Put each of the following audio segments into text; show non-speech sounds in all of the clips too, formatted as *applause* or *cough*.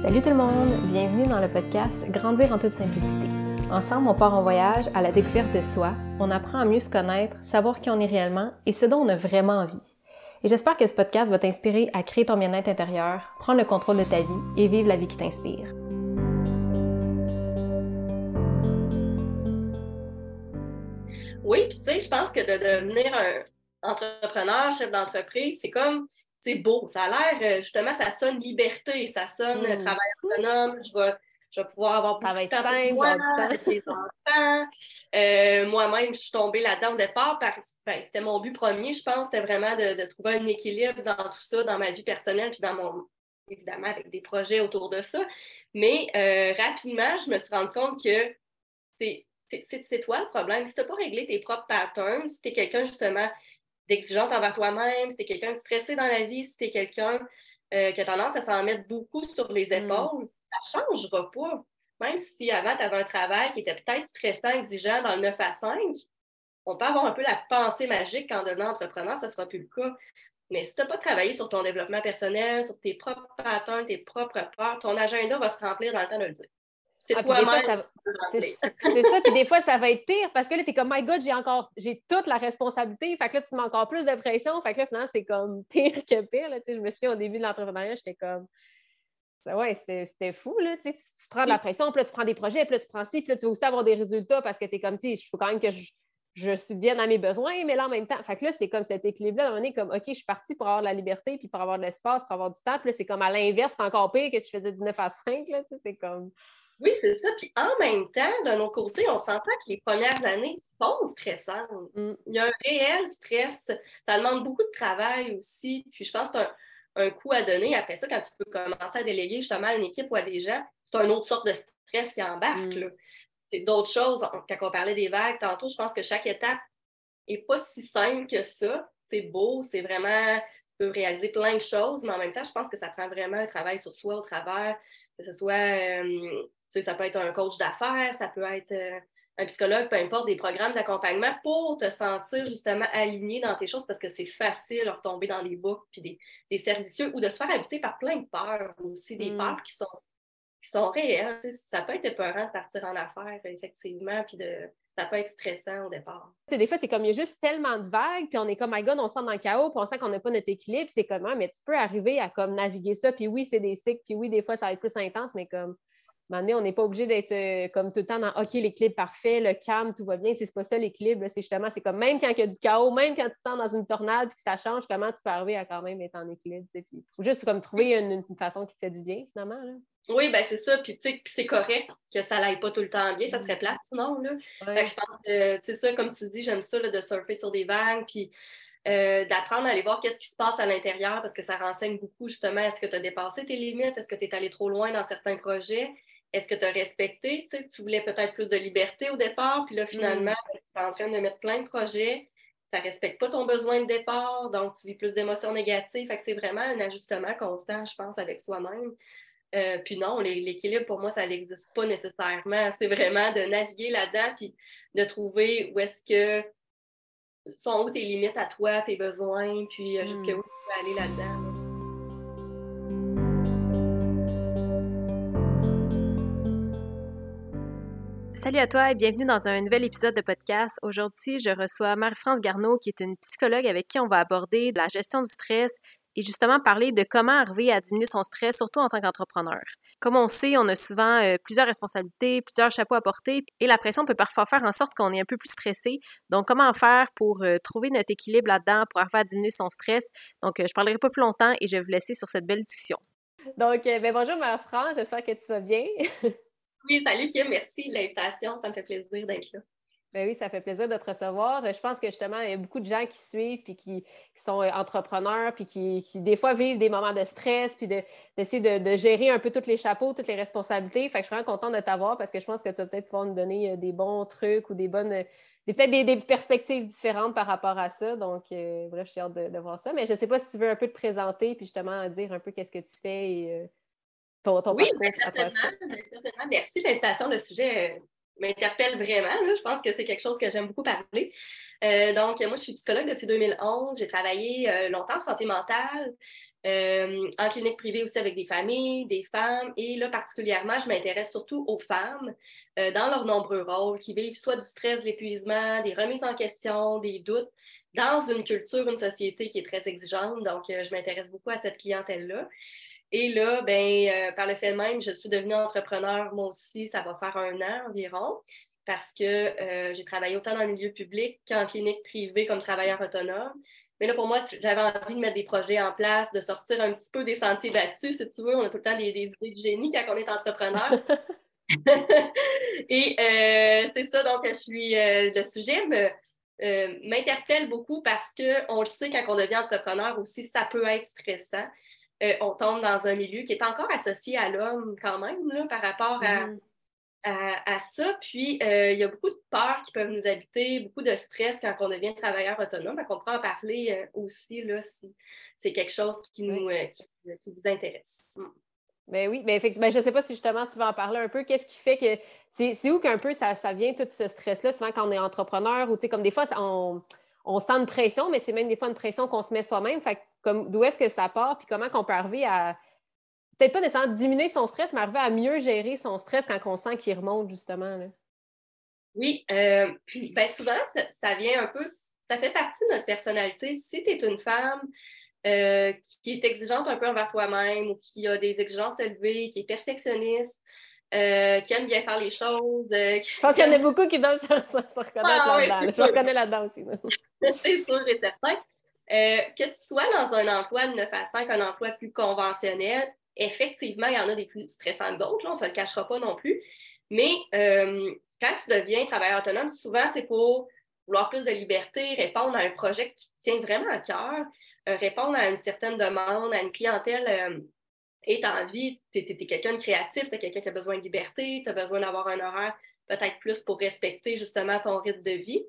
Salut tout le monde, bienvenue dans le podcast Grandir en toute simplicité. Ensemble, on part en voyage à la découverte de soi, on apprend à mieux se connaître, savoir qui on est réellement et ce dont on a vraiment envie. Et j'espère que ce podcast va t'inspirer à créer ton bien-être intérieur, prendre le contrôle de ta vie et vivre la vie qui t'inspire. Oui, puis tu sais, je pense que de devenir un entrepreneur, chef d'entreprise, c'est comme c'est beau. Ça a l'air, euh, justement, ça sonne liberté, ça sonne euh, mm. travail autonome. Je vais, je vais pouvoir avoir ça va être simple, moi, avec les enfants. Euh, moi-même, je suis tombée là-dedans au départ. Ben, c'était mon but premier, je pense, c'était vraiment de, trouver un équilibre dans tout ça, dans ma vie personnelle, puis dans mon, évidemment, avec des projets autour de ça. Mais rapidement, je me suis rendu compte que c'est toi le problème. Si tu n'as pas réglé tes propres patterns, si tu es quelqu'un justement d'exigeante envers toi-même, si tu es quelqu'un de stressé dans la vie, si tu es quelqu'un euh, qui a tendance à s'en mettre beaucoup sur les mm. épaules, ça ne changera pas. Même si avant, tu avais un travail qui était peut-être stressant, exigeant dans le 9 à 5, on peut avoir un peu la pensée magique qu'en devenant entrepreneur, ça ne sera plus le cas. Mais si tu n'as pas travaillé sur ton développement personnel, sur tes propres patterns, tes propres peurs, ton agenda va se remplir dans le temps de le dire. C'est ah, toi-même. C'est ça, puis des fois, ça va être pire parce que là, tu es comme, my God, j'ai encore, j'ai toute la responsabilité. Fait que là, tu mets encore plus de pression. Fait que là, finalement, c'est comme *laughs* pire que pire. Là, je me souviens, au début de l'entrepreneuriat, j'étais comme, ouais, c'était fou. Là, tu, tu prends de la pression, puis là, tu prends des projets, puis là, tu prends ci, puis là, tu veux aussi avoir des résultats parce que tu es comme, tu il faut quand même que je, je subvienne à mes besoins, mais là, en même temps, fait que là, c'est comme cet équilibre-là. À un moment donné, comme, OK, je suis partie pour avoir de la liberté, puis pour avoir de l'espace, pour avoir du temps. Puis là, c'est comme à l'inverse, c'est encore pire que tu faisais du 9 à 5. Là, c'est comme. Oui, c'est ça. Puis en même temps, d'un autre côté, on s'entend que les premières années sont stressantes. Mm. Il y a un réel stress. Ça demande beaucoup de travail aussi. Puis je pense que c'est un, coup à donner. Après ça, quand tu peux commencer à déléguer justement à une équipe ou à des gens, c'est une autre sorte de stress qui embarque. Mm. C'est d'autres choses. Quand on parlait des vagues tantôt, je pense que chaque étape n'est pas si simple que ça. C'est beau, c'est vraiment réaliser plein de choses, mais en même temps, je pense que ça prend vraiment un travail sur soi au travers, que ce soit euh, ça peut être un coach d'affaires, ça peut être euh, un psychologue, peu importe, des programmes d'accompagnement pour te sentir justement aligné dans tes choses parce que c'est facile de retomber dans les boucles puis des, des servicieux ou de se faire habiter par plein de peurs aussi, des mm. peurs qui sont, qui sont réelles. Ça peut être épeurant de partir en affaires, effectivement, puis de, ça peut être stressant au départ. des fois, c'est comme il y a juste tellement de vagues, puis on est comme, my God, on sent dans le chaos, puis on sent qu'on n'a pas notre équilibre, c'est comment, mais tu peux arriver à comme naviguer ça, puis oui, c'est des cycles, puis oui, des fois, ça va être plus intense, mais comme on n'est pas obligé d'être euh, comme tout le temps dans OK, l'équilibre parfait, le calme, tout va bien. C'est pas ça l'équilibre. C'est justement, c'est comme même quand il y a du chaos, même quand tu te sens dans une tornade et que ça change, comment tu peux arriver à quand même être en équilibre. Puis, ou juste comme trouver une, façon qui te fait du bien, finalement. Oui, ben c'est ça. Puis, c'est correct que ça n'aille pas tout le temps bien. Ça serait plate sinon. Là. je pense que, c'est ça, comme tu dis, j'aime ça de surfer sur des vagues. Puis, euh, d'apprendre à aller voir qu'est-ce qui se passe à l'intérieur parce que ça renseigne beaucoup justement est-ce que tu as dépassé tes limites, est-ce que tu es allé trop loin dans certains projets, est-ce que tu as respecté? Tu voulais peut-être plus de liberté au départ, puis là, finalement, mm. tu es en train de mettre plein de projets. Ça ne respecte pas ton besoin de départ, donc tu vis plus d'émotions négatives. Fait que c'est vraiment un ajustement constant, je pense, avec soi-même. Euh, puis non, l'équilibre, pour moi, ça n'existe pas nécessairement. C'est vraiment de naviguer là-dedans, puis de trouver où est-ce que sont où tes limites à toi, tes besoins, puis euh, jusqu'où mm. tu peux aller là-dedans. Salut à toi et bienvenue dans un nouvel épisode de podcast. Aujourd'hui, je reçois Marie-France Garneau, qui est une psychologue avec qui on va aborder la gestion du stress et justement parler de comment arriver à diminuer son stress, surtout en tant qu'entrepreneur. Comme on sait, on a souvent euh, plusieurs responsabilités, plusieurs chapeaux à porter et la pression peut parfois faire en sorte qu'on est un peu plus stressé. Donc, comment faire pour euh, trouver notre équilibre là-dedans, pour arriver à diminuer son stress? Donc, euh, je parlerai pas plus longtemps et je vais vous laisser sur cette belle discussion. Donc, ben, bonjour Marie-France, j'espère que tu vas bien. *laughs* Oui, salut Kim, merci de l'invitation. Ça me fait plaisir d'être là. Ben oui, ça fait plaisir de te recevoir. Je pense que justement, il y a beaucoup de gens qui suivent puis qui, sont euh, entrepreneurs puis qui, des fois vivent des moments de stress puis d'essayer de, gérer un peu tous les chapeaux, toutes les responsabilités. Fait que je suis vraiment contente de t'avoir parce que je pense que tu vas peut-être pouvoir nous donner euh, des bons trucs ou des bonnes, peut-être des, perspectives différentes par rapport à ça. Donc, euh, bref, je suis hâte de, voir ça. Mais je ne sais pas si tu veux un peu te présenter puis justement dire un peu qu'est-ce que tu fais et oui, certainement, certainement, Merci de l'invitation. Le sujet m'interpelle vraiment. Je pense que c'est quelque chose que j'aime beaucoup parler. Euh, donc, moi, je suis psychologue depuis 2011. J'ai travaillé euh, longtemps en santé mentale, euh, en clinique privée aussi avec des familles, des femmes. Et là, particulièrement, je m'intéresse surtout aux femmes dans leurs nombreux rôles qui vivent soit du stress, de l'épuisement, des remises en question, des doutes dans une culture, une société qui est très exigeante. Donc, je m'intéresse beaucoup à cette clientèle-là. Et là, ben, euh, par le fait même, je suis devenue entrepreneur, moi aussi, ça va faire un an environ, parce que euh, j'ai travaillé autant dans le milieu public qu'en clinique privée comme travailleur autonome. Mais là, pour moi, j'avais envie de mettre des projets en place, de sortir un petit peu des sentiers battus, si tu veux. On a tout le temps des, idées de génie quand on est entrepreneur. *laughs* *laughs* Et euh, c'est ça, donc je suis, le sujet m'interpelle beaucoup parce qu'on le sait, quand on devient entrepreneur aussi, ça peut être stressant. Euh, on tombe dans un milieu qui est encore associé à l'homme quand même là, par rapport à, mm-hmm. ça. Puis, euh, il y a beaucoup de peurs qui peuvent nous habiter, beaucoup de stress quand on devient travailleur autonome. Donc, on pourra en parler euh, aussi là, si c'est quelque chose qui, nous, qui, vous intéresse. Mm. Ben oui, mais effectivement, ben, je ne sais pas si justement tu vas en parler un peu. Qu'est-ce qui fait que c'est où qu'un peu ça, ça vient tout ce stress-là, souvent quand on est entrepreneur ou tu sais, comme des fois, on, on sent une pression, mais c'est même des fois une pression qu'on se met soi-même. Fait comme d'où est-ce que ça part, puis comment qu'on peut arriver à peut-être pas nécessairement diminuer son stress, mais arriver à mieux gérer son stress quand on sent qu'il remonte, justement. Oui, euh, *clears throat* ben souvent, ça, vient un peu, ça fait partie de notre personnalité. Si tu es une femme euh, qui est exigeante un peu envers toi-même qui a des exigences élevées, qui est perfectionniste, euh, qui aime bien faire les choses. Je pense qu'il y en a beaucoup qui doivent se, *laughs* reconnaître ah là-dedans. Je reconnais là-dedans aussi. *laughs* C'est sûr et certain. Euh, que tu sois dans un emploi de 9 à 5, un emploi plus conventionnel, effectivement, il y en a des plus stressants que d'autres, on ne se le cachera pas non plus. Mais euh, quand tu deviens travailleur autonome, souvent, c'est pour vouloir plus de liberté, répondre à un projet qui te tient vraiment à cœur, euh, répondre à une certaine demande, à une clientèle et tu as envie, tu es, quelqu'un de créatif, tu es quelqu'un qui a besoin de liberté, tu as besoin d'avoir un horaire peut-être plus pour respecter justement ton rythme de vie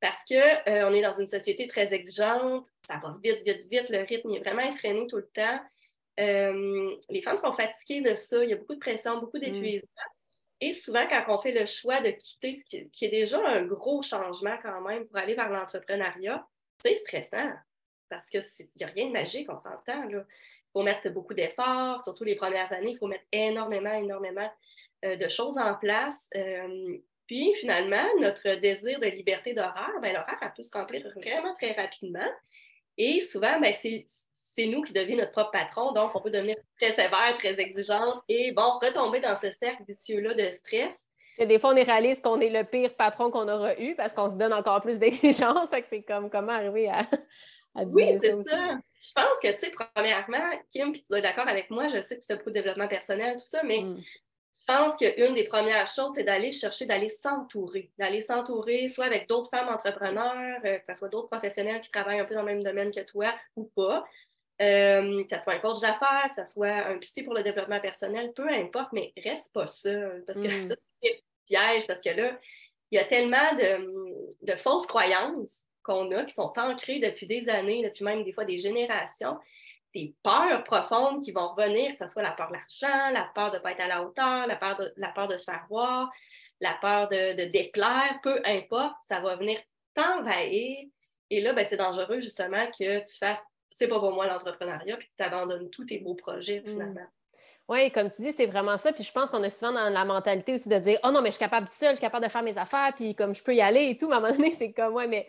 parce qu'on euh, est dans une société très exigeante, ça va vite, vite, vite, le rythme est vraiment effréné tout le temps. Euh, les femmes sont fatiguées de ça, il y a beaucoup de pression, beaucoup mm. d'épuisement. Et souvent, quand on fait le choix de quitter ce qui, est déjà un gros changement quand même pour aller vers l'entrepreneuriat, c'est stressant parce qu'il n'y a rien de magique, on s'entend. Il faut mettre beaucoup d'efforts, surtout les premières années, il faut mettre énormément, énormément euh, de choses en place. Puis finalement, notre désir de liberté d'horaire, ben, l'horaire a pu se remplir vraiment très rapidement. Et souvent, ben, c'est nous qui devenons notre propre patron, donc on peut devenir très sévère, très exigeante et bon, retomber dans ce cercle vicieux-là de stress. Et des fois, on est réaliste qu'on est le pire patron qu'on aura eu parce qu'on se donne encore plus *laughs* d'exigences. c'est comme comment arriver à, à dire Oui, c'est ça. Je pense que, tu sais, premièrement, Kim, puis tu dois être d'accord avec moi, je sais que tu fais beaucoup de développement personnel, tout ça, mais mm. je pense qu'une des premières choses, c'est d'aller chercher, d'aller s'entourer, d'aller s'entourer soit avec d'autres femmes entrepreneurs, euh, que ce soit d'autres professionnels qui travaillent un peu dans le même domaine que toi ou pas, euh, que ce soit un coach d'affaires, que ce soit un psy pour le développement personnel, peu importe, mais reste pas seul, parce que mm. *laughs* ça, c'est piège, parce que là, il y a tellement de, de fausses croyances qu'on a qui sont ancrées depuis des années, depuis même des fois des générations, des peurs profondes qui vont revenir, que ce soit la peur de l'argent, la peur de ne pas être à la hauteur, la peur de, la peur de se faire voir, la peur de, déplaire, peu importe, ça va venir t'envahir. Et là, ben, c'est dangereux justement que tu fasses c'est pas pour moi l'entrepreneuriat, puis que tu abandonnes tous tes beaux projets mm. finalement. Oui, comme tu dis, c'est vraiment ça. Puis je pense qu'on est souvent dans la mentalité aussi de dire Oh non, mais je suis capable de seule, je suis capable de faire mes affaires, puis comme je peux y aller et tout. Mais à un moment donné, c'est comme Ouais, mais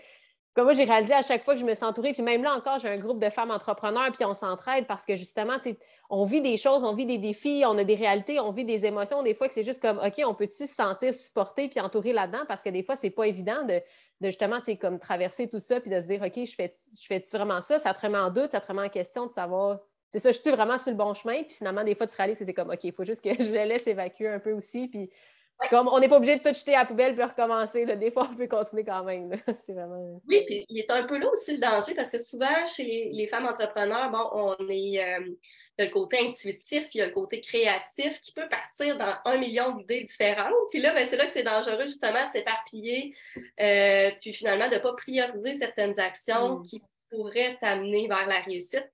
comme moi, j'ai réalisé à chaque fois que je me suis entourée, puis même là encore, j'ai un groupe de femmes entrepreneurs, puis on s'entraide parce que justement, on vit des choses, on vit des défis, on a des réalités, on vit des émotions. Des fois, que c'est juste comme, OK, on peut-tu se sentir supporté puis entouré là-dedans? Parce que des fois, c'est pas évident de, de justement, comme traverser tout ça, puis de se dire, OK, je fais-tu je fais vraiment ça? Ça te remet en doute, ça te remet en question de savoir, c'est ça, je suis vraiment sur le bon chemin? Puis finalement, des fois, tu réalises que c'est comme, OK, il faut juste que *laughs* je le laisse évacuer un peu aussi, puis comme on n'est pas obligé de tout jeter à la poubelle puis recommencer. Des fois, on peut continuer quand même. *laughs* Vraiment... Oui, puis il est un peu là aussi le danger parce que souvent, chez les, femmes entrepreneurs, bon, on est. Euh, il y a le côté intuitif, il y a le côté créatif qui peut partir dans un million d'idées différentes. Puis là, ben, c'est là que c'est dangereux justement de s'éparpiller, euh, puis finalement de ne pas prioriser certaines actions mm. qui pourraient t'amener vers la réussite.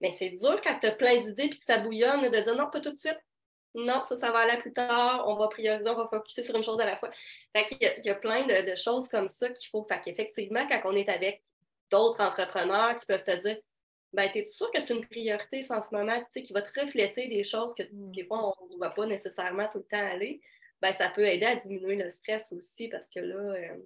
Mais c'est dur quand tu as plein d'idées puis que ça bouillonne de dire non, pas tout de suite non, ça, ça va aller plus tard, on va prioriser, on va focuser sur une chose à la fois. Fait il, y a, il y a plein de, choses comme ça qu'il faut. Fait qu'effectivement, quand on est avec d'autres entrepreneurs qui peuvent te dire ben, tu es sûr que c'est une priorité en ce moment, tu sais, qui va te refléter des choses que mm. des fois, on ne voit pas nécessairement tout le temps aller, ben, ça peut aider à diminuer le stress aussi parce que là, euh,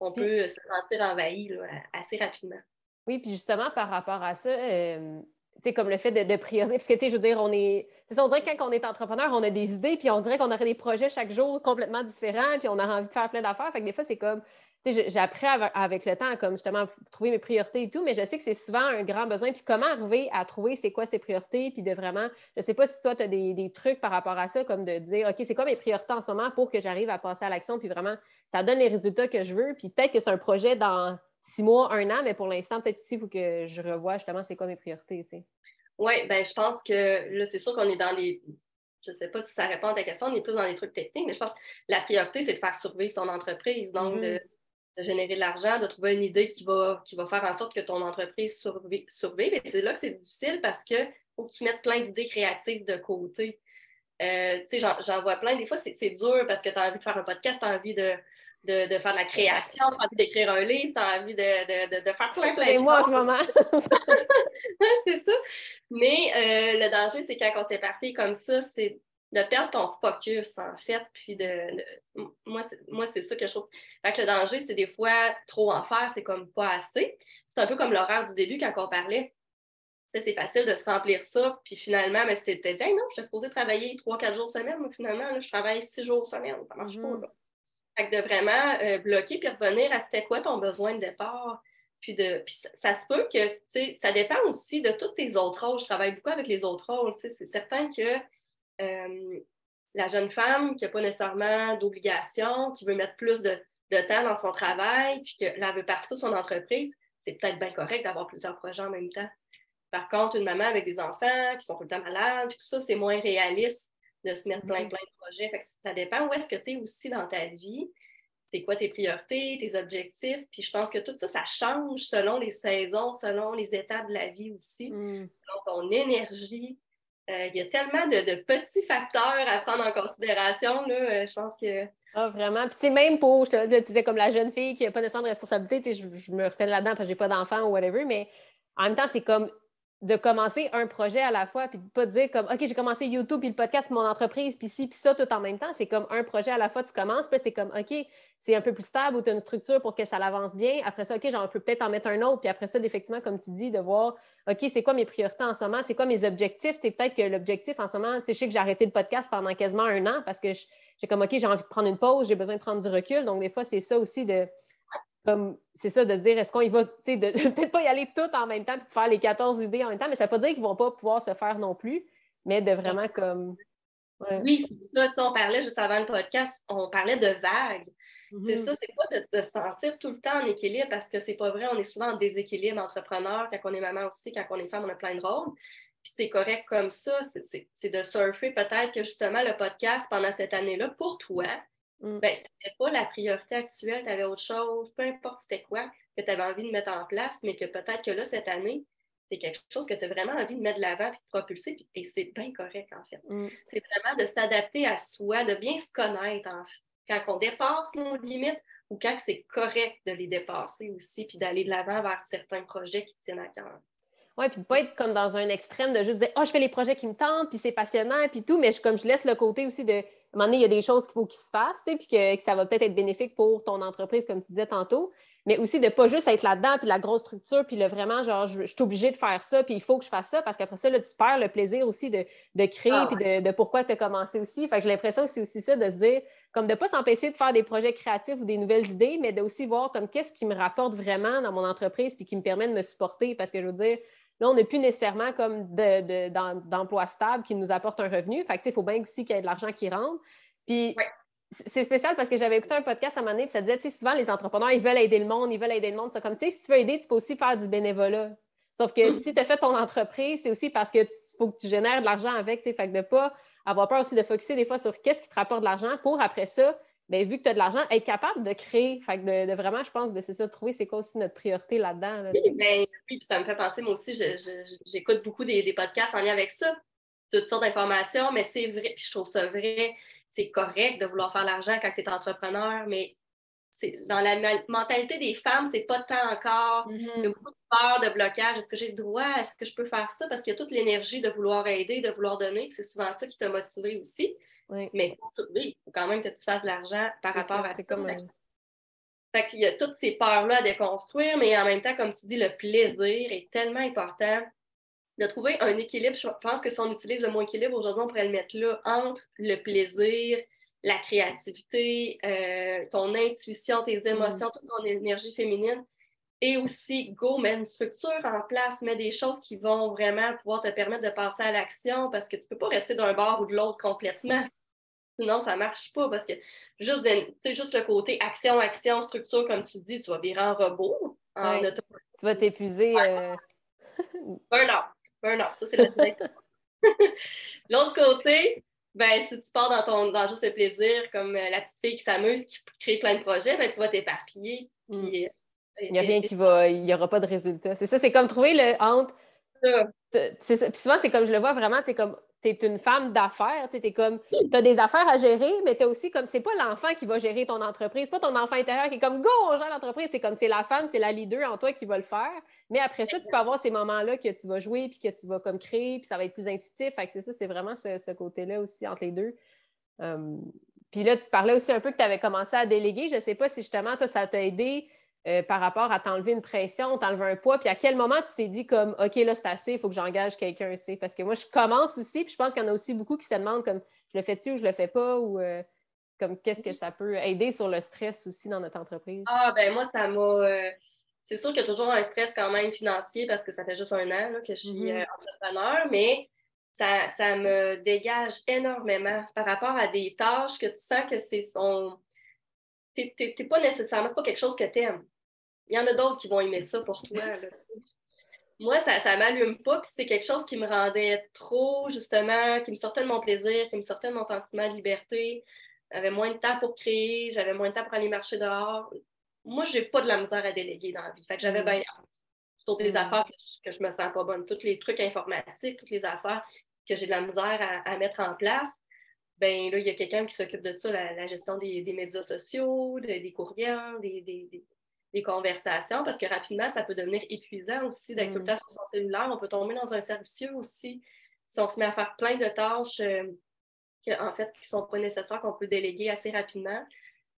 on peut se sentir envahi assez rapidement. Oui, puis justement, par rapport à ça, euh, sais, comme le fait de, prioriser. Parce que, tu sais, je veux dire, on est. Ça, on dirait que quand on est entrepreneur, on a des idées, puis on dirait qu'on aurait des projets chaque jour complètement différents, puis on a envie de faire plein d'affaires. Fait que des fois, c'est comme. Tu sais, appris avec le temps, comme justement, trouver mes priorités et tout, mais je sais que c'est souvent un grand besoin. Puis comment arriver à trouver c'est quoi ses priorités, puis de vraiment. Je sais pas si toi, tu as des, des, trucs par rapport à ça, comme de dire, OK, c'est quoi mes priorités en ce moment pour que j'arrive à passer à l'action, puis vraiment, ça donne les résultats que je veux. Puis peut-être que c'est un projet dans six mois, un an, mais pour l'instant, peut-être aussi, il faut que je revoie justement c'est quoi mes priorités. Tu sais. Oui, ben je pense que là, c'est sûr qu'on est dans les. Je ne sais pas si ça répond à ta question, on est plus dans les trucs techniques, mais je pense que la priorité, c'est de faire survivre ton entreprise. Donc, mm-hmm. de, générer de l'argent, de trouver une idée qui va, qui va faire en sorte que ton entreprise survive. Et c'est là que c'est difficile parce qu'il faut que tu mettes plein d'idées créatives de côté. Euh, tu sais, j'en vois plein. Des fois, c'est dur parce que tu as envie de faire un podcast, tu as envie de, de, faire de la création, tu as envie d'écrire un livre, tu as envie de, de, faire plein, plein de choses. moi en ce moment. *laughs* c'est ça. Mais euh, le danger, c'est quand on s'est parti comme ça, c'est de perdre ton focus, en fait, puis de... moi, c'est ça que je trouve. Fait que le danger, c'est des fois trop en faire, c'est comme pas assez. C'est un peu comme l'horaire du début quand on parlait. C'est facile de se remplir ça, puis finalement, mais c'était dit, non, je suis supposée travailler trois, quatre jours semaine, mais finalement, là, je travaille six jours semaine, ça marche pas. De vraiment euh, bloquer puis revenir à c'était quoi ton besoin de départ. Puis, de, ça, se peut que, ça dépend aussi de tous tes autres rôles. Je travaille beaucoup avec les autres rôles. C'est certain que euh, la jeune femme qui n'a pas nécessairement d'obligation, qui veut mettre plus de, temps dans son travail, puis qu'elle veut partir de son entreprise, c'est peut-être bien correct d'avoir plusieurs projets en même temps. Par contre, une maman avec des enfants qui sont tout le temps malades, puis tout ça, c'est moins réaliste de se mettre plein, mm-hmm. plein de projets. ça dépend où est-ce que tu es aussi dans ta vie. C'est quoi tes priorités, tes objectifs? Puis je pense que tout ça, ça change selon les saisons, selon les étapes de la vie aussi, mm. selon ton énergie. Euh, il y a tellement de, petits facteurs à prendre en considération. Là, euh, je pense que. Ah, vraiment. Puis, tu sais, même pour, je te tu disais comme la jeune fille qui n'a pas de sens de responsabilité, je, je me reconnais là-dedans parce que j'ai pas d'enfant ou whatever, mais en même temps, c'est comme de commencer un projet à la fois, puis de pas dire comme, OK, j'ai commencé YouTube, puis le podcast, mon entreprise, puis ci, puis ça, tout en même temps. C'est comme un projet à la fois, tu commences, puis c'est comme, OK, c'est un peu plus stable ou tu as une structure pour que ça l'avance bien. Après ça, OK, j'en peux peut-être en mettre un autre, puis après ça, effectivement, comme tu dis, de voir, OK, c'est quoi mes priorités en ce moment, c'est quoi mes objectifs. C'est peut-être que l'objectif en ce moment, tu sais, je sais que j'ai arrêté le podcast pendant quasiment un an parce que j'ai comme, OK, j'ai envie de prendre une pause, j'ai besoin de prendre du recul. Donc, des fois, c'est ça aussi de c'est ça, de dire est-ce qu'on y va, tu sais, de, *laughs* peut-être pas y aller tout en même temps et de faire les 14 idées en même temps, mais ça ne veut pas dire qu'ils ne vont pas pouvoir se faire non plus, mais de vraiment comme. Oui, c'est ça. On parlait juste avant le podcast, on parlait de vagues. C'est mm-hmm. ça, c'est pas de, se sentir tout le temps en équilibre parce que c'est pas vrai. On est souvent en déséquilibre entrepreneur. Quand on est maman aussi, quand on est femme, on a plein de rôles. Puis c'est correct comme ça. C'est de surfer peut-être que justement le podcast pendant cette année-là, pour toi, Mm. Ben, ce n'était pas la priorité actuelle, tu avais autre chose, peu importe c'était quoi, que tu avais envie de mettre en place, mais que peut-être que là, cette année, c'est quelque chose que tu as vraiment envie de mettre de l'avant et de propulser, et c'est bien correct, en fait. Mm. C'est vraiment de s'adapter à soi, de bien se connaître, en fait. Quand on dépasse nos limites ou quand c'est correct de les dépasser aussi, puis d'aller de l'avant vers certains projets qui tiennent à cœur. Oui, puis de pas être comme dans un extrême de juste dire Oh, je fais les projets qui me tentent, puis c'est passionnant, puis tout, mais je, comme je laisse le côté aussi de à un moment donné, il y a des choses qu'il faut qu'ils se fassent, puis que, ça va peut-être être bénéfique pour ton entreprise, comme tu disais tantôt, mais aussi de ne pas juste être là-dedans, puis la grosse structure, puis le vraiment, genre, je, suis obligée de faire ça, puis il faut que je fasse ça, parce qu'après ça, là, tu perds le plaisir aussi de, créer, ah puis de, pourquoi tu as commencé aussi. Fait que j'ai l'impression que c'est aussi ça, de se dire, comme de ne pas s'empêcher de faire des projets créatifs ou des nouvelles idées, mais de aussi voir comme qu'est-ce qui me rapporte vraiment dans mon entreprise, puis qui me permet de me supporter, parce que je veux dire, Là, on n'est plus nécessairement comme d'emploi stable qui nous apporte un revenu. Fait il faut bien aussi qu'il y ait de l'argent qui rentre. Puis c'est spécial parce que j'avais écouté un podcast à un moment donné, puis ça disait, tu sais, souvent les entrepreneurs, ils veulent aider le monde, ils veulent aider le monde. C'est comme, tu sais, si tu veux aider, tu peux aussi faire du bénévolat. Sauf que mm. si tu as fait ton entreprise, c'est aussi parce que faut que tu génères de l'argent avec, tu sais, fait que de pas avoir peur aussi de focuser des fois sur qu'est-ce qui te rapporte de l'argent pour après ça, bien, vu que tu as de l'argent, être capable de créer. Fait que de, vraiment, je pense, de c'est ça, trouver c'est quoi aussi notre priorité là-dedans. oui, ben, oui, puis ça me fait penser, moi aussi, j'écoute beaucoup des, des, podcasts en lien avec ça. toutes sortes d'informations, mais c'est vrai, je trouve ça vrai, c'est correct de vouloir faire l'argent quand tu es entrepreneur, mais dans la mentalité des femmes, c'est pas tant encore. Il y a mm-hmm. beaucoup de peur, de blocage. Est-ce que j'ai le droit? Est-ce que je peux faire ça? Parce qu'il y a toute l'énergie de vouloir aider, de vouloir donner. C'est souvent ça qui t'a motivé aussi. Mais pour il faut quand même que tu fasses de l'argent par rapport à ça. Comme fait qu'il y a toutes ces peurs-là à déconstruire, mais en même temps, comme tu dis, le plaisir est tellement important de trouver un équilibre. Je pense que si on utilise le mot équilibre, aujourd'hui, on pourrait le mettre là entre le plaisir, la créativité, euh, ton intuition, tes mm. émotions, toute ton énergie féminine. Et aussi, go, mets une structure en place, mets des choses qui vont vraiment pouvoir te permettre de passer à l'action parce que tu ne peux pas rester d'un bord ou de l'autre complètement. Sinon, ça ne marche pas parce que juste, juste le côté action, action, structure, comme tu dis, tu vas virer en robot. Tu vas t'épuiser. Euh... Burn-out. Burn-out. Ça, c'est *laughs* *laughs* L'autre côté, ben, si tu pars dans, ton, dans juste le plaisir, comme euh, la petite fille qui s'amuse, qui crée plein de projets, ben, tu vas t'éparpiller. Mm. Euh, il n'y a rien qui va, il n'y aura pas de résultat. C'est ça, c'est comme trouver le entre. Puis souvent, c'est comme je le vois vraiment, c'est comme tu es une femme d'affaires, tu comme as des affaires à gérer, mais tu aussi comme c'est pas l'enfant qui va gérer ton entreprise, pas ton enfant intérieur qui est comme go, on gère l'entreprise, c'est comme c'est la femme, c'est la leader en toi qui va le faire. Mais après ça, tu peux avoir ces moments-là que tu vas jouer puis que tu vas comme créer, puis ça va être plus intuitif. Fait que c'est ça, c'est vraiment ce, côté-là aussi entre les deux. Hum, puis là, tu parlais aussi un peu que tu avais commencé à déléguer. Je sais pas si justement, toi, ça t'a aidé euh, par rapport à t'enlever une pression, t'enlever un poids, puis à quel moment tu t'es dit comme OK, là, c'est assez, il faut que j'engage quelqu'un, tu sais? Parce que moi, je commence aussi, puis je pense qu'il y en a aussi beaucoup qui se demandent comme je le fais-tu ou je le fais pas, ou euh, comme qu'est-ce que ça peut aider sur le stress aussi dans notre entreprise? Ah, ben moi, ça m'a. Euh, c'est sûr qu'il y a toujours un stress quand même financier parce que ça fait juste un an que je suis mm-hmm. entrepreneur, mais ça, ça, me dégage énormément par rapport à des tâches que tu sens que c'est son. T'es pas nécessairement, c'est pas quelque chose que tu aimes il y en a d'autres qui vont aimer ça pour toi. Moi, ça ne m'allume pas, puis c'est quelque chose qui me rendait trop, justement, qui me sortait de mon plaisir, qui me sortait de mon sentiment de liberté. J'avais moins de temps pour créer, j'avais moins de temps pour aller marcher dehors. Moi, je n'ai pas de la misère à déléguer dans la vie. Fait que j'avais mm. bien. Sur des mm. affaires que je, ne me sens pas bonne. Tous les trucs informatiques, toutes les affaires que j'ai de la misère à, mettre en place, ben là, il y a quelqu'un qui s'occupe de ça, la, gestion des, médias sociaux, des courriels, des, des conversations parce que rapidement, ça peut devenir épuisant aussi d'être tout le mm. temps sur son cellulaire. On peut tomber dans un servicieux aussi si on se met à faire plein de tâches euh, en fait, qui ne sont pas nécessaires, qu'on peut déléguer assez rapidement.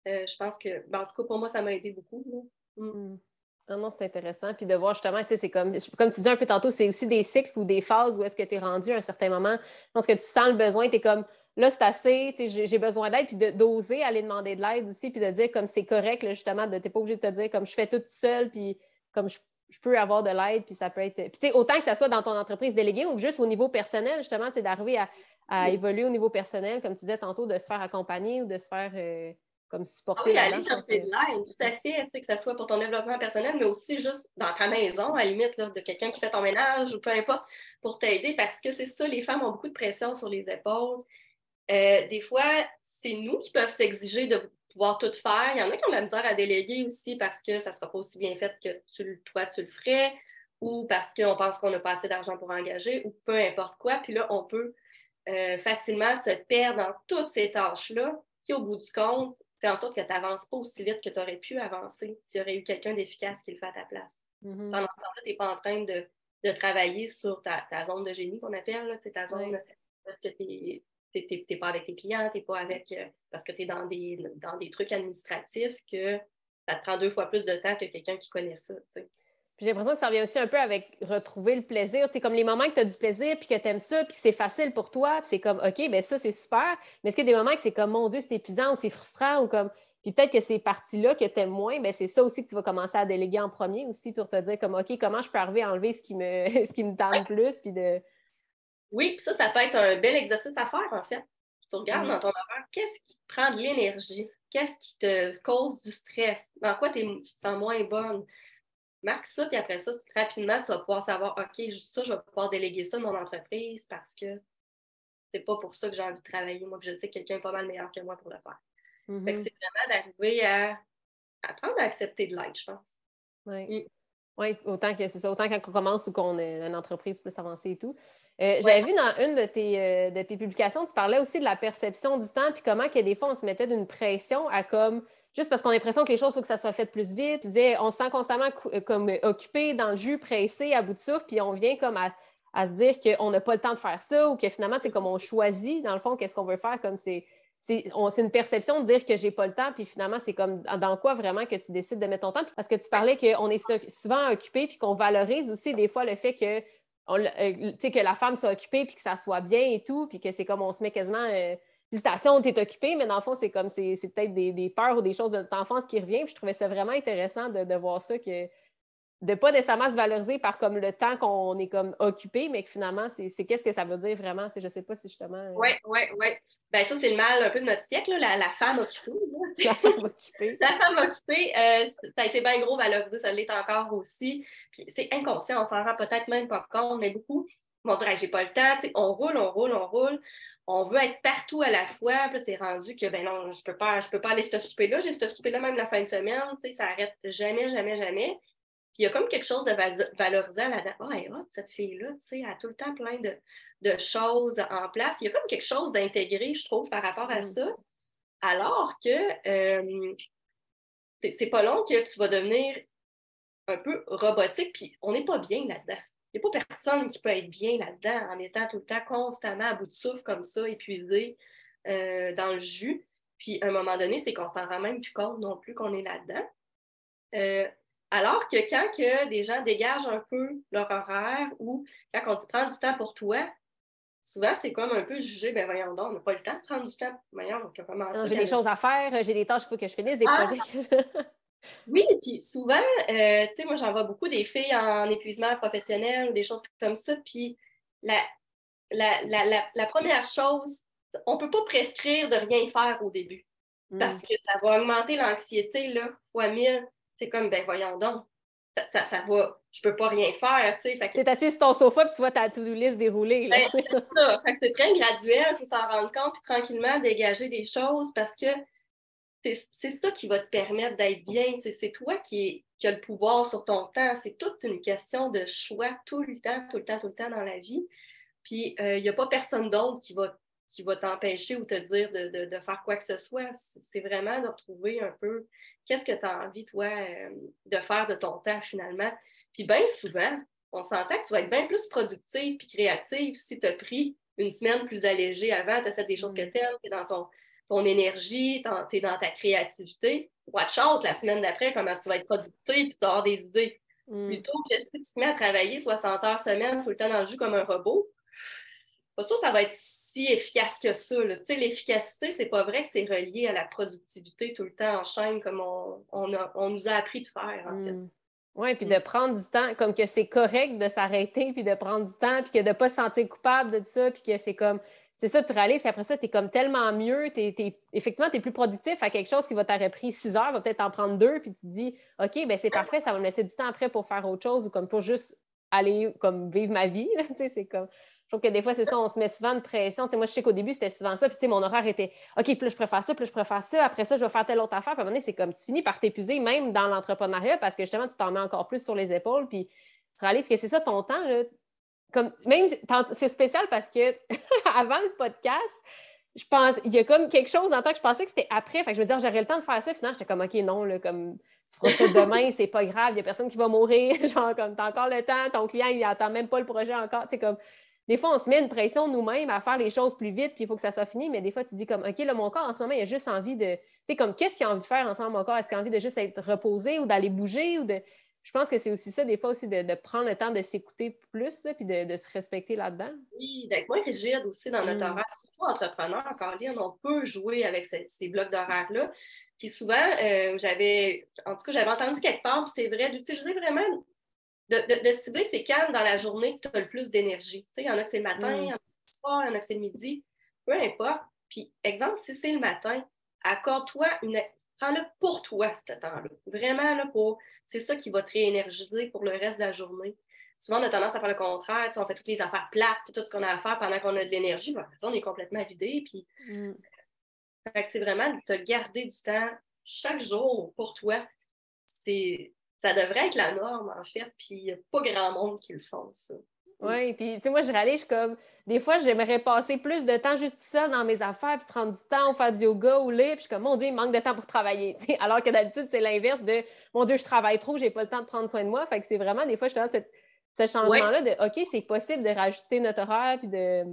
Euh, je pense que, ben, en tout cas, pour moi, ça m'a aidé beaucoup. Mm. Mm. Non, non, c'est intéressant. Puis de voir justement, tu sais, c'est comme, comme tu dis un peu tantôt, c'est aussi des cycles ou des phases où est-ce que tu es rendu à un certain moment. Je pense que tu sens le besoin, tu es comme, là, c'est assez, j'ai besoin d'aide, puis d'oser aller demander de l'aide aussi, puis de dire comme c'est correct, justement, de t'es pas obligé de te dire comme je fais tout seul, puis comme je, peux avoir de l'aide, puis ça peut être. Puis tu sais, autant que ça soit dans ton entreprise déléguée ou juste au niveau personnel, justement, c'est d'arriver à, évoluer au niveau personnel, comme tu disais tantôt, de se faire accompagner ou de se faire. Euh, comme supporter ah oui, aller chercher de l'aide, tout à fait, que ce soit pour ton développement personnel, mais aussi juste dans ta maison, à la limite, là, de quelqu'un qui fait ton ménage ou peu importe, pour t'aider, parce que c'est ça, les femmes ont beaucoup de pression sur les épaules. Euh, des fois, c'est nous qui peuvent s'exiger de pouvoir tout faire. Il y en a qui ont de la misère à déléguer aussi parce que ça ne sera pas aussi bien fait que tu, toi, tu le ferais ou parce qu'on pense qu'on n'a pas assez d'argent pour engager ou peu importe quoi. Puis là, on peut euh, facilement se perdre dans toutes ces tâches-là qui, au bout du compte, fait en sorte que tu n'avances pas aussi vite que tu aurais pu avancer s'il y aurait eu quelqu'un d'efficace qui le fait à ta place. Mm-hmm. Pendant ce temps-là, tu n'es pas en train de, travailler sur ta, zone de génie qu'on appelle, là, ta zone parce que tu tu n'es pas avec tes clients, tu pas avec. Euh, parce que tu es dans des, dans des trucs administratifs que ça te prend deux fois plus de temps que quelqu'un qui connaît ça. J'ai l'impression que ça revient aussi un peu avec retrouver le plaisir. C'est comme les moments que tu as du plaisir, puis que tu aimes ça, puis c'est facile pour toi, puis c'est comme, OK, ben ça, c'est super. Mais est-ce qu'il y a des moments que c'est comme, mon Dieu, c'est épuisant ou c'est frustrant ou comme. Puis peut-être que ces parties-là que tu aimes moins, ben c'est ça aussi que tu vas commencer à déléguer en premier aussi pour te dire, comme, OK, comment je peux arriver à enlever ce qui me, *laughs* ce qui me tente plus, puis de. Oui, puis ça, ça peut être un bel exercice à faire, en fait. Tu regardes mm. dans ton affaire, qu'est-ce qui te prend de l'énergie? Qu'est-ce qui te cause du stress? Dans quoi tu te sens moins bonne? Marque ça, puis après ça, rapidement, tu vas pouvoir savoir, OK, ça, je vais pouvoir déléguer ça de mon entreprise parce que c'est pas pour ça que j'ai envie de travailler. Moi, que je sais que quelqu'un est pas mal meilleur que moi pour le faire. Mm-hmm. c'est vraiment d'arriver à apprendre à accepter de l'aide, je pense. Oui. Mm. Oui, autant que c'est ça, autant quand on commence ou qu'on est une entreprise plus avancée et tout. Euh, j'avais vu dans une de tes, euh, de tes publications, tu parlais aussi de la perception du temps, puis comment que des fois on se mettait d'une pression à comme juste parce qu'on a l'impression que les choses, il faut que ça soit fait plus vite. Tu disais, on se sent constamment euh, comme occupé dans le jus, pressé, à bout de souffle, puis on vient comme à, se dire qu'on n'a pas le temps de faire ça ou que finalement, c'est comme on choisit, dans le fond, qu'est-ce qu'on veut faire, comme c'est. C'est une perception de dire que j'ai pas le temps, puis finalement, c'est comme dans quoi vraiment que tu décides de mettre ton temps? Parce que tu parlais qu'on est souvent occupé, puis qu'on valorise aussi des fois le fait que euh, que la femme soit occupée puis que ça soit bien et tout, puis que c'est comme on se met quasiment. Euh, Félicitations, tu es occupée, mais dans le fond, c'est comme c'est, peut-être des, peurs ou des choses de ton enfance qui reviennent. je trouvais ça vraiment intéressant de, de voir ça, que de pas nécessairement se valoriser par comme le temps qu'on est comme occupé, mais que finalement, c'est, qu'est-ce que ça veut dire vraiment? Je ne sais pas si justement. Oui, oui, oui. Ben ça, c'est le mal un peu de notre siècle, la, la, femme occupée. *laughs* la femme occupée. *laughs* la femme occupée, euh, ça a été bien gros valorisé, ça l'est encore aussi. Puis c'est inconscient, on s'en rend peut-être même pas compte, mais beaucoup vont dire j'ai pas le temps, on roule, on roule, on roule. On veut être partout à la fois, puis c'est rendu que ben non, je peux pas, je peux pas aller ce souper-là, j'ai ce souper-là même la fin de semaine, ça arrête jamais, jamais, jamais. Puis il y a comme quelque chose de valorisant là-dedans. Ah, elle cette fille-là, tu sais, elle a tout le temps plein de, choses en place. Il y a comme quelque chose d'intégré, je trouve, par rapport à ça. Alors que euh, c'est pas long que tu vas devenir un peu robotique, puis on n'est pas bien là-dedans. Il n'y a pas personne qui peut être bien là-dedans en étant tout le temps constamment à bout de souffle comme ça, épuisé euh, dans le jus. Puis à un moment donné, c'est qu'on s'en rend même plus compte non plus qu'on est là-dedans. Euh, alors que quand que des gens dégagent un peu leur horaire ou quand on dit prendre du temps pour toi, souvent c'est comme un peu jugé, ben voyons donc, on n'a pas le temps de prendre du temps. Voyons, on commencer. J'ai des choses à faire, j'ai des tâches qu'il faut que je finisse, des ah! projets. *laughs* oui, puis souvent, euh, tu sais, moi j'en vois beaucoup des filles en épuisement professionnel ou des choses comme ça. Puis la, la, première chose, on ne peut pas prescrire de rien faire au début parce mmh. que ça va augmenter l'anxiété, là, fois mille c'est comme, ben voyons donc, ça, ça, va, je peux pas rien faire, tu sais. Tu es assis sur ton sofa puis tu vois ta to-do list dérouler. Ben, c'est ça. c'est très graduel, il faut s'en rendre compte puis tranquillement dégager des choses parce que c'est ça qui va te permettre d'être bien. C'est toi qui, qui as le pouvoir sur ton temps. C'est toute une question de choix tout le temps, tout le temps, tout le temps dans la vie. Puis, il euh, n'y a pas personne d'autre qui va qui va t'empêcher ou te dire de, faire quoi que ce soit. C'est vraiment de retrouver un peu qu'est-ce que tu as envie, toi, euh, de faire de ton temps finalement. Puis bien souvent, on s'entend que tu vas être bien plus productive et créative si tu as pris une semaine plus allégée avant, tu as fait des choses que mm. tu aimes, tu es dans ton, ton énergie, tu es dans ta créativité. Watch out la semaine d'après, comment tu vas être productive puis tu vas avoir des idées. Mm. Plutôt que si tu te mets à travailler 60 heures semaine tout le temps dans le jus comme un robot, pas sûr ça va être si efficace que ça. L'efficacité, c'est pas vrai que c'est relié à la productivité tout le temps en chaîne comme on, nous a appris de faire, en fait. Hmm. Oui, puis de hmm. prendre du temps, comme que c'est correct de s'arrêter, puis de prendre du temps, puis que de ne pas se sentir coupable de ça, puis que c'est comme, c'est ça, tu réalises qu'après ça, tu es comme tellement mieux, effectivement, tu es plus productif à quelque chose qui va t'avoir pris six heures, va peut-être en prendre deux, puis tu te dis, OK, ben c'est parfait, ça va me laisser du temps après pour faire autre chose ou comme pour juste aller comme vivre ma vie. c'est comme je trouve que des fois, c'est ça, on se met souvent de pression. moi, je sais qu'au début, c'était souvent ça. Puis, mon horaire était OK, plus je préfère ça, plus je préfère ça. Après ça, je vais faire telle autre affaire. Puis, à un moment donné, c'est comme tu finis par t'épuiser, même dans l'entrepreneuriat, parce que justement, tu t'en mets encore plus sur les épaules. Puis, tu réalises que c'est ça ton temps. Comme, même, c'est spécial parce que *laughs* avant le podcast, je pense, il y a comme quelque chose dans le temps que je pensais que c'était après. Fait que je me disais, j'aurais le temps de faire ça. Finalement, j'étais comme, OK, non, là, comme, tu feras ça demain, *laughs* c'est pas grave, il n'y a personne qui va mourir. *laughs* Genre, comme, t'as encore le temps, ton client, il n'attend même pas le projet encore. Tu comme, des fois, on se met une pression nous-mêmes à faire les choses plus vite, puis il faut que ça soit fini, mais des fois, tu dis comme, OK, là, mon corps, en ce moment, il a juste envie de. Tu sais, comme, qu'est-ce qu'il a envie de faire ensemble, mon corps? Est-ce qu'il a envie de juste être reposé ou d'aller bouger ou de. Je pense que c'est aussi ça, des fois aussi, de, prendre le temps de s'écouter plus, puis de, se respecter là-dedans. Oui, d'être moins rigide aussi dans notre mm. horaire. Surtout entrepreneur, encore là, on peut jouer avec ces, blocs d'horaire-là. Puis souvent, euh, j'avais, en tout cas, j'avais entendu quelque part, c'est vrai, d'utiliser vraiment de, cibler ces calmes dans la journée que tu as le plus d'énergie. Il y en a que c'est le matin, il y en a que c'est le soir, il y en a que c'est le midi, peu importe. Puis, exemple, si c'est le matin, accorde-toi une. Prends-le pour toi, ce temps-là. Vraiment, là, pour. C'est ça qui va te réénergiser pour le reste de la journée. Souvent, on a tendance à faire le contraire. on fait toutes les affaires plates, puis tout ce qu'on a à faire pendant qu'on a de l'énergie. Ben, on est complètement vidé. Puis, mm. c'est vraiment de te garder du temps chaque jour pour toi. C'est ça devrait être la norme, en fait. Puis il n'y a pas grand monde qui le font, ça. Oui, puis tu sais, moi, je réalise, je comme, des fois, j'aimerais passer plus de temps juste seule dans mes affaires, puis prendre du temps, faire du yoga ou lire, puis je suis comme, mon Dieu, il manque de temps pour travailler. *laughs* Alors que d'habitude, c'est l'inverse de, mon Dieu, je travaille trop, j'ai pas le temps de prendre soin de moi. Fait que c'est vraiment, des fois, je suis dans cette, ce changement-là de, OK, c'est possible de rajouter notre horaire, puis de,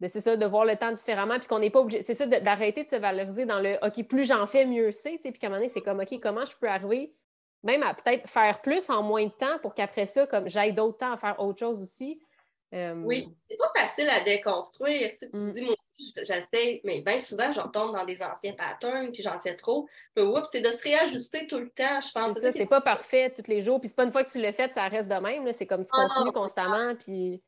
de c'est ça, de voir le temps différemment, puis qu'on n'est pas obligé, c'est ça, d'arrêter de se valoriser dans le, OK, plus j'en fais, mieux c'est, puis qu'à un moment donné, c'est comme, OK, comment je peux arriver même à peut-être faire plus en moins de temps pour qu'après ça, comme j'aille d'autres temps à faire autre chose aussi. Euh, oui, c'est pas facile à déconstruire. Tu, mm. dis, moi aussi, j'essaie, mais bien souvent, je retombe dans des anciens patterns, puis j'en fais trop. c'est de se réajuster tout le temps, je pense. C'est ça, c'est pas parfait tous les jours. Puis c'est pas une fois que tu l'as fait, ça reste de même. C'est comme tu ah, continues constamment, puis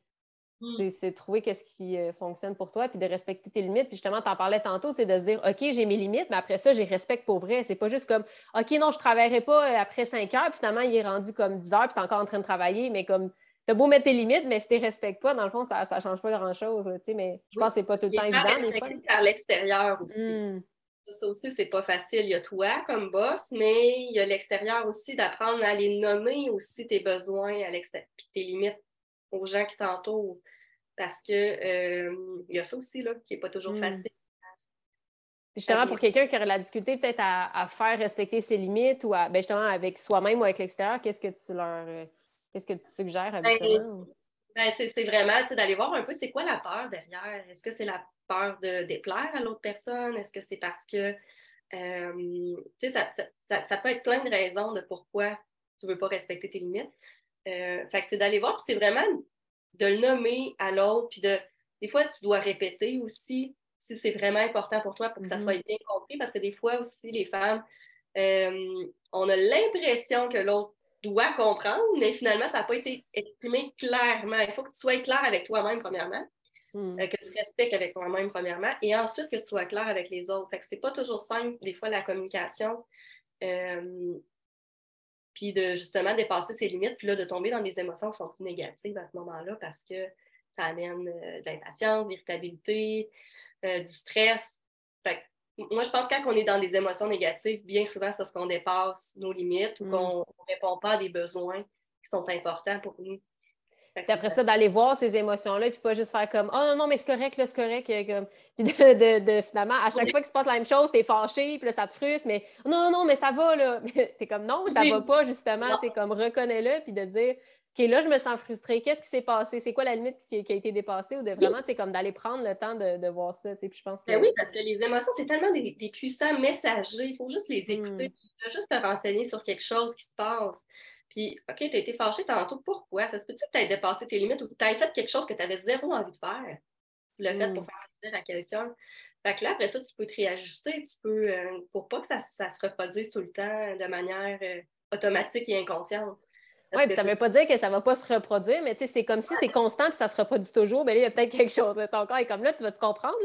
mm. c'est trouver qu'est-ce qui euh, fonctionne pour toi, puis de respecter tes limites. Puis justement, tu en parlais tantôt, de se dire, OK, j'ai mes limites, mais après ça, j'ai respecte pour vrai. C'est pas juste comme, OK, non, je travaillerai pas euh, après 5 heures, puis finalement, il est rendu comme 10 heures, puis tu es encore en train de travailler, mais comme T'as beau mettre tes limites, mais si tu ne respectes pas, dans le fond, ça ne change pas grand-chose. Mais je pense que ce n'est pas tout le temps évident. Des par l'extérieur aussi. Hmm. Ça aussi, c'est pas facile. Il y a toi comme boss, mais il y a l'extérieur aussi, d'apprendre à les nommer aussi tes besoins à l'extérieur, puis tes limites aux gens qui t'entourent. Parce que euh, il y a ça aussi là, qui n'est pas toujours hmm. facile. Justement, pour quelqu'un qui aurait la difficulté peut-être à, faire respecter ses limites ou à, ben justement avec soi-même ou avec l'extérieur, qu'est-ce que tu leur euh, Qu'est-ce que tu suggères habituellement? Ben, c'est vraiment d'aller voir un peu c'est quoi la peur derrière. Est-ce que c'est la peur de déplaire à l'autre personne? Est-ce que c'est parce que euh, ça, ça, ça, peut être plein de raisons de pourquoi tu ne veux pas respecter tes limites. Euh, fait c'est d'aller voir, c'est vraiment de le nommer à l'autre, puis de des fois, tu dois répéter aussi si c'est vraiment important pour toi pour que ça soit mm-hmm. bien compris, parce que des fois aussi, les femmes, euh, on a l'impression que l'autre dois comprendre, mais finalement, ça n'a pas été exprimé clairement. Il faut que tu sois clair avec toi-même, premièrement, hmm. euh, que tu respectes avec toi-même, premièrement, et ensuite que tu sois clair avec les autres. Fait que c'est pas toujours simple, des fois, la communication. Euh, puis de justement dépasser ses limites, puis là, de tomber dans des émotions qui sont plus négatives à ce moment-là parce que ça amène euh, de l'impatience, de l'irritabilité, du stress. Fait moi, je pense que quand on est dans des émotions négatives, bien souvent, c'est parce qu'on dépasse nos limites ou mm. qu'on ne répond pas à des besoins qui sont importants pour nous. C'est après ça, d'aller voir ces émotions-là, puis pas juste faire comme Oh non, non, mais c'est correct, là, c'est correct. Euh, comme... *laughs* Puis de, finalement, à chaque fois qu'il se passe la même chose, t'es fâché, puis là, ça te frustre, mais non, non, mais ça va, là. *laughs* t'es comme non, ça va pas, justement. C'est comme reconnais-le, puis de dire OK, là, je me sens frustrée. Qu'est-ce qui s'est passé? C'est quoi la limite qui, a été dépassée? Ou de vraiment, c'est comme d'aller prendre le temps de, voir ça. Puis je pense ben oui, parce que les émotions, c'est tellement des, puissants messagers. Il faut juste les hmm. écouter. Il faut juste te renseigner sur quelque chose qui se passe. Puis, OK, tu as été fâché tantôt. Pourquoi? Ça se peut-tu que tu aies dépassé tes limites ou que tu aies fait quelque chose que tu avais zéro envie de faire? Tu l'as fait pour hmm. faire plaisir à quelqu'un. Fait que là, après ça, tu peux te réajuster. Tu peux, euh, pour pas que ça, se reproduise tout le temps de manière euh, automatique et inconsciente. Oui, puis ça ne veut pas dire que ça ne va pas se reproduire, mais c'est comme si c'est constant et ça se reproduit toujours. Mais là, il y a peut-être quelque chose. Ton corps est comme là, tu vas te comprendre?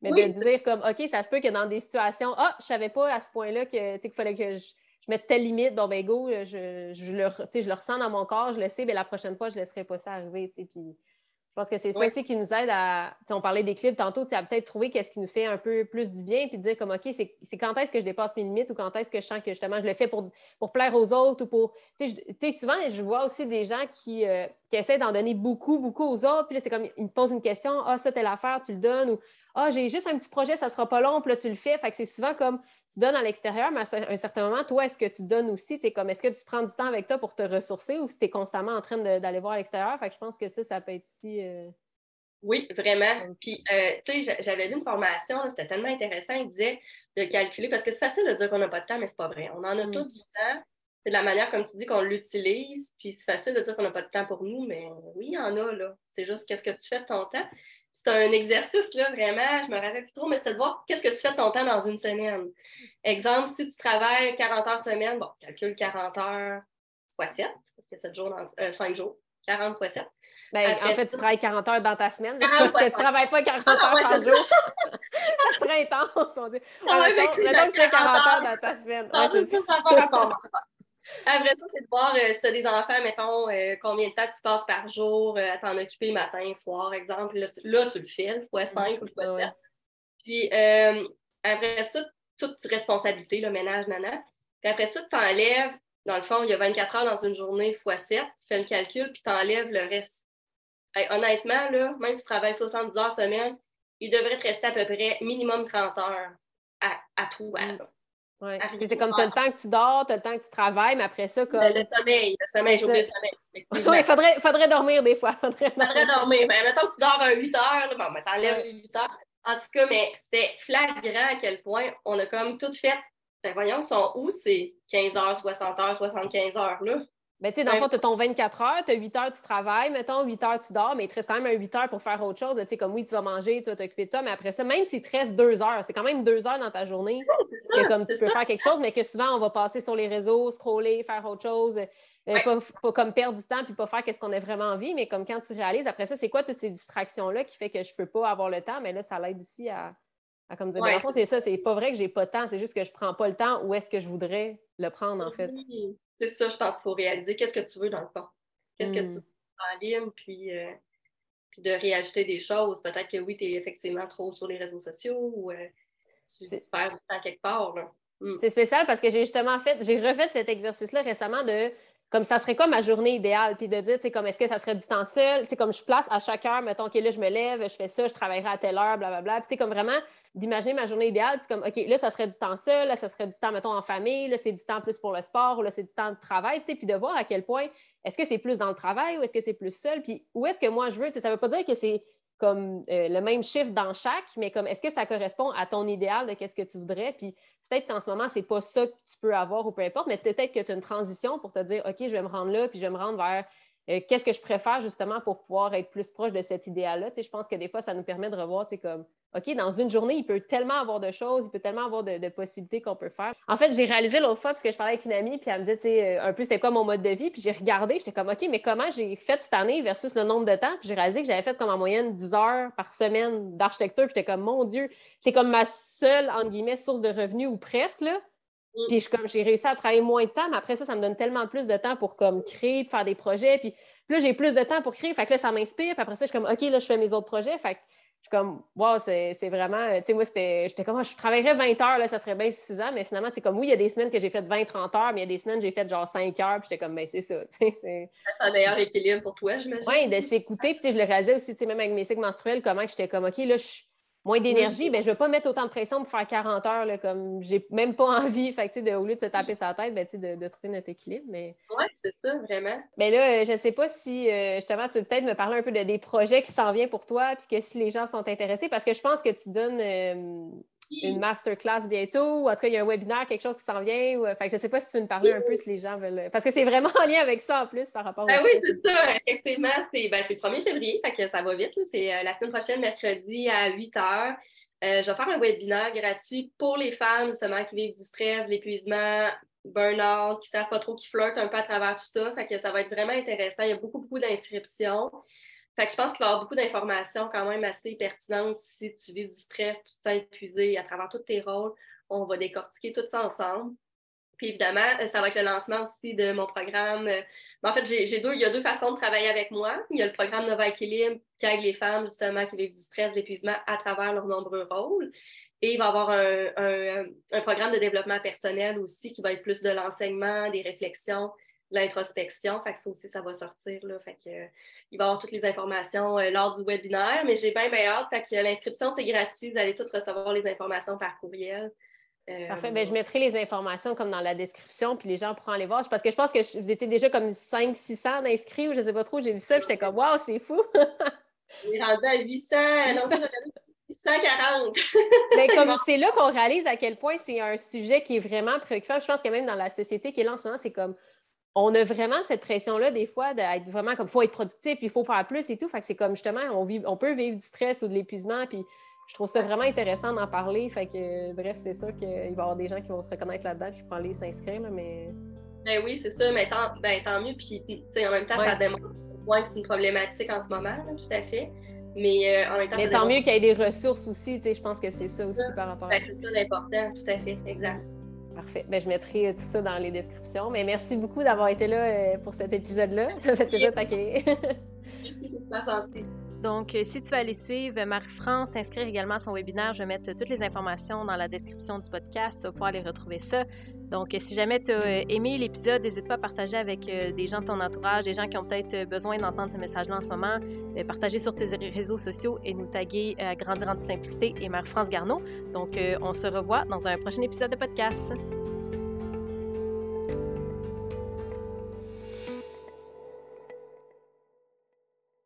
Mais de dire comme OK, ça se peut que dans des situations, ah, je ne savais pas à ce point-là qu'il fallait que je, mette telle limite, bon ben go, je, je, le, je le ressens dans mon corps, je le sais, mais la prochaine fois, je ne laisserai pas ça arriver. Puis je pense que c'est ça aussi qui nous aide à. On parlait des clips tantôt, tu as peut-être trouvé qu'est-ce qui nous fait un peu plus du bien, puis dire comme OK, c'est quand est-ce que je dépasse mes limites ou quand est-ce que je sens que justement je le fais pour, pour plaire aux autres ou pour. Tu sais, souvent, je vois aussi des gens qui, euh, qui essaient d'en donner beaucoup, beaucoup aux autres, puis là, c'est comme ils me posent une question, ah, ça, telle affaire, tu le donnes, ou ah, j'ai juste un petit projet, ça sera pas long, puis là, tu le fais. Fait que c'est souvent comme tu donnes à l'extérieur, mais à un certain moment, toi, est-ce que tu donnes aussi? comme est-ce que tu prends du temps avec toi pour te ressourcer ou si tu es constamment en train d'aller voir à l'extérieur? Fait que je pense que ça, ça peut être aussi. Euh, oui, vraiment. Puis, euh, tu sais, j'avais vu une formation, c'était tellement intéressant, il disait de calculer, parce que c'est facile de dire qu'on n'a pas de temps, mais c'est pas vrai. On en a mm. tout du temps. C'est de la manière, comme tu dis, qu'on l'utilise. Puis, c'est facile de dire qu'on n'a pas de temps pour nous, mais oui, il y en a, là. C'est juste qu'est-ce que tu fais de ton temps. C'est un exercice, là, vraiment, je me rappelle plus trop, mais c'est de voir qu'est-ce que tu fais de ton temps dans une semaine. Exemple, si tu travailles 40 heures semaine, bon, calcule 40 heures fois 7, parce que 7 jours dans, euh, 5 jours, 40 fois 7. Ben, en fait, tu travailles 40 heures dans ta semaine. Parce que tu ne travailles pas 40 heures par jour. *laughs* ça serait intense, on dit. Ah, ouais, fais 40 heures dans ta semaine. Ouais, c'est ça. Après ça, c'est de voir euh, si tu as des enfants, mettons, euh, combien de temps tu passes par jour euh, à t'en occuper matin, soir, exemple. Là, tu, le fais, fois 5 ou fois 7. Puis après ça, toute responsabilité, le ménage, nana. Puis après ça, tu enlèves dans le fond, il y a 24 heures dans une journée x 7, tu fais le calcul, puis tu enlèves le reste. honnêtement, là, même si tu travailles 70 heures semaine, il devrait te rester à peu près minimum 30 heures à, à toi. Mm. Ouais. C'est comme tu as le temps que tu dors, tu as le temps que tu travailles, mais après ça, comme. Le, sommeil, le sommeil, j'oublie le sommeil. *laughs* oui, il faudrait, faudrait dormir des fois. *laughs* Faudrait, faudrait dormir. Mais mettons que tu dors un 8 heures, bon, ben, t'enlèves les 8 heures. En tout cas, mais c'était flagrant à quel point on a comme tout fait. Ben voyons, sont où ces 15 heures, 60 heures, 75 heures là? Ben, tu sais, dans le fond, tu as ton 24 heures, tu as 8 heures, tu travailles, mettons, 8 heures, tu dors, mais il te reste quand même un 8 heures pour faire autre chose. Tu sais, comme oui, tu vas manger, tu vas t'occuper de toi, mais après ça, même s'il te reste 2 heures, c'est quand même 2 heures dans ta journée que comme tu peux faire quelque chose, mais que souvent, on va passer sur les réseaux, scroller, faire autre chose, euh, pas, comme perdre du temps puis pas faire ce qu'on a vraiment envie, mais comme quand tu réalises, après ça, c'est quoi toutes ces distractions-là qui fait que je peux pas avoir le temps, mais là, ça l'aide aussi à, comme dire, ouais, c'est ça, c'est pas vrai que j'ai pas de temps, c'est juste que je prends pas le temps où est-ce que je voudrais le prendre, en fait. C'est ça, je pense qu'il faut réaliser qu'est-ce que tu veux dans le fond. Qu'est-ce que tu hmm. veux en ligne, puis, euh, puis de réajouter des choses. Peut-être que oui, tu es effectivement trop sur les réseaux sociaux ou euh, tu perds du temps quelque part. Hmm. C'est spécial parce que j'ai justement fait, j'ai refait cet exercice-là récemment de comme ça serait quoi ma journée idéale, puis de dire, tu comme est-ce que ça serait du temps seul, tu comme je place à chaque heure, mettons, OK, là, je me lève, je fais ça, je travaillerai à telle heure, blablabla, puis tu comme vraiment d'imaginer ma journée idéale, puis comme, OK, là, ça serait du temps seul, là, ça serait du temps, mettons, en famille, là, c'est du temps plus pour le sport, ou là, c'est du temps de travail, tu puis de voir à quel point, est-ce que c'est plus dans le travail ou est-ce que c'est plus seul, puis où est-ce que moi je veux, tu ça veut pas dire que c'est comme euh, le même chiffre dans chaque, mais comme est-ce que ça correspond à ton idéal de qu'est-ce que tu voudrais, puis peut-être qu'en ce moment, c'est pas ça que tu peux avoir ou peu importe, mais peut-être que tu as une transition pour te dire, OK, je vais me rendre là, puis je vais me rendre vers euh, qu'est-ce que je préfère justement pour pouvoir être plus proche de cet idéal-là? je pense que des fois, ça nous permet de revoir, comme, OK, dans une journée, il peut tellement avoir de choses, il peut tellement avoir de, possibilités qu'on peut faire. En fait, j'ai réalisé l'autre fois, parce que je parlais avec une amie, puis elle me disait, euh, un peu, c'était quoi mon mode de vie, puis j'ai regardé, j'étais comme, OK, mais comment j'ai fait cette année versus le nombre de temps, puis j'ai réalisé que j'avais fait comme en moyenne 10 heures par semaine d'architecture, puis j'étais comme, mon Dieu, c'est comme ma seule, entre guillemets, source de revenus ou presque, là. Mm. Puis comme j'ai réussi à travailler moins de temps, mais après ça, ça me donne tellement plus de temps pour comme créer, faire des projets. Puis, là, j'ai plus de temps pour créer. Fait que là, ça m'inspire. Puis après ça, je suis comme OK, là, je fais mes autres projets. Fait que je suis comme wow, c'est vraiment. Tu sais, moi, j'étais comme je travaillerais 20 heures, là, ça serait bien suffisant. Mais finalement, c'est comme oui, il y a des semaines que j'ai fait 20-30 heures, mais il y a des semaines, j'ai fait genre 5 heures. Puis j'étais comme ben, *laughs* c'est ça. C'est un meilleur équilibre pour toi, j'imagine. Oui, de s'écouter. Puis je le réalisais aussi, même avec mes cycles menstruels, comment j'étais comme OK, là, je moins d'énergie, ben, je ne vais pas mettre autant de pression pour faire 40 heures, là, comme j'ai même pas *laughs* envie. Fait de, au lieu de se taper sa tête, ben, de, de, trouver notre équilibre. Mais... Oui, c'est ça, vraiment. Mais là, je ne sais pas si euh, justement, tu veux peut-être me parler un peu de, des projets qui s'en viennent pour toi, puis que si les gens sont intéressés, parce que je pense que tu donnes euh, une masterclass bientôt, ou en tout cas, il y a un webinaire, quelque chose qui s'en vient. Ou, fait je ne sais pas si tu veux me parler un peu si les gens veulent. Parce que c'est vraiment en lien avec ça en plus par rapport ben Oui, c'est ça. Effectivement, c'est ben, le 1er février, fait que ça va vite. C'est euh, la semaine prochaine, mercredi à 8 h. Euh, je vais faire un webinaire gratuit pour les femmes, justement, qui vivent du stress, de l'épuisement, burn-out, qui ne savent pas trop, qui flirtent un peu à travers tout ça. Fait que ça va être vraiment intéressant. Il y a beaucoup, beaucoup d'inscriptions. Fait que je pense qu'il va y avoir beaucoup d'informations quand même assez pertinentes si tu vis du stress, tu te sens épuisé à travers tous tes rôles. On va décortiquer tout ça ensemble. Puis évidemment, euh, ça va être le lancement aussi de mon programme. Euh, en fait, j'ai deux, il y a deux façons de travailler avec moi. Il y a le programme Nova Équilibre qui aide les femmes justement qui vivent du stress, de l'épuisement à travers leurs nombreux rôles. Et il va y avoir un, un, programme de développement personnel aussi qui va être plus de l'enseignement, des réflexions, l'introspection. Fait que ça aussi, ça va sortir. Là. Fait que, il va y avoir toutes les informations euh, lors du webinaire, mais j'ai bien, bien hâte. Fait que l'inscription, c'est gratuit. Vous allez toutes recevoir les informations par courriel. Parfait. Bien, je mettrai les informations comme dans la description, puis les gens pourront aller voir. Parce que je pense que vous étiez déjà comme 500-600 d'inscrits ou je ne sais pas trop. J'ai vu ça, puis j'étais comme, waouh, c'est fou! *laughs* On est rendu à 800. 840. Mais comme c'est là qu'on réalise à quel point c'est un sujet qui est vraiment préoccupant. Je pense que même dans la société qui est là en ce moment, c'est comme on a vraiment cette pression-là, des fois, d'être vraiment comme il faut être productif, il faut faire plus et tout. Fait que c'est comme justement, on, vit, on peut vivre du stress ou de l'épuisement, puis je trouve ça vraiment intéressant d'en parler. Fait que, bref, c'est sûr qu'il va y avoir des gens qui vont se reconnaître là-dedans qui vont aller s'inscrire, mais. Ben oui, c'est ça, mais tant, ben, tant mieux. Puis, en même temps, ça démontre que c'est une problématique en ce moment, tout à fait. Mais euh, en même temps, mais tant mieux qu'il y ait des ressources aussi, je pense que c'est ça aussi par rapport ben, C'est ça l'important, tout à fait, exact. Parfait. Ben, je mettrai tout ça dans les descriptions. Mais merci beaucoup d'avoir été là euh, pour cet épisode-là. *laughs* Ça fait plaisir de t'accueillir. Merci, gentil. Donc, euh, si tu veux aller suivre Marie-France, t'inscrire également à son webinaire, je vais mettre toutes les informations dans la description du podcast. Tu vas pouvoir aller retrouver ça. Donc, si jamais tu as aimé l'épisode, n'hésite pas à partager avec des gens de ton entourage, des gens qui ont peut-être besoin d'entendre ce message-là en ce moment. Partager sur tes réseaux sociaux et nous taguer à Grandir en toute simplicité et Mère France Garneau. Donc, on se revoit dans un prochain épisode de podcast.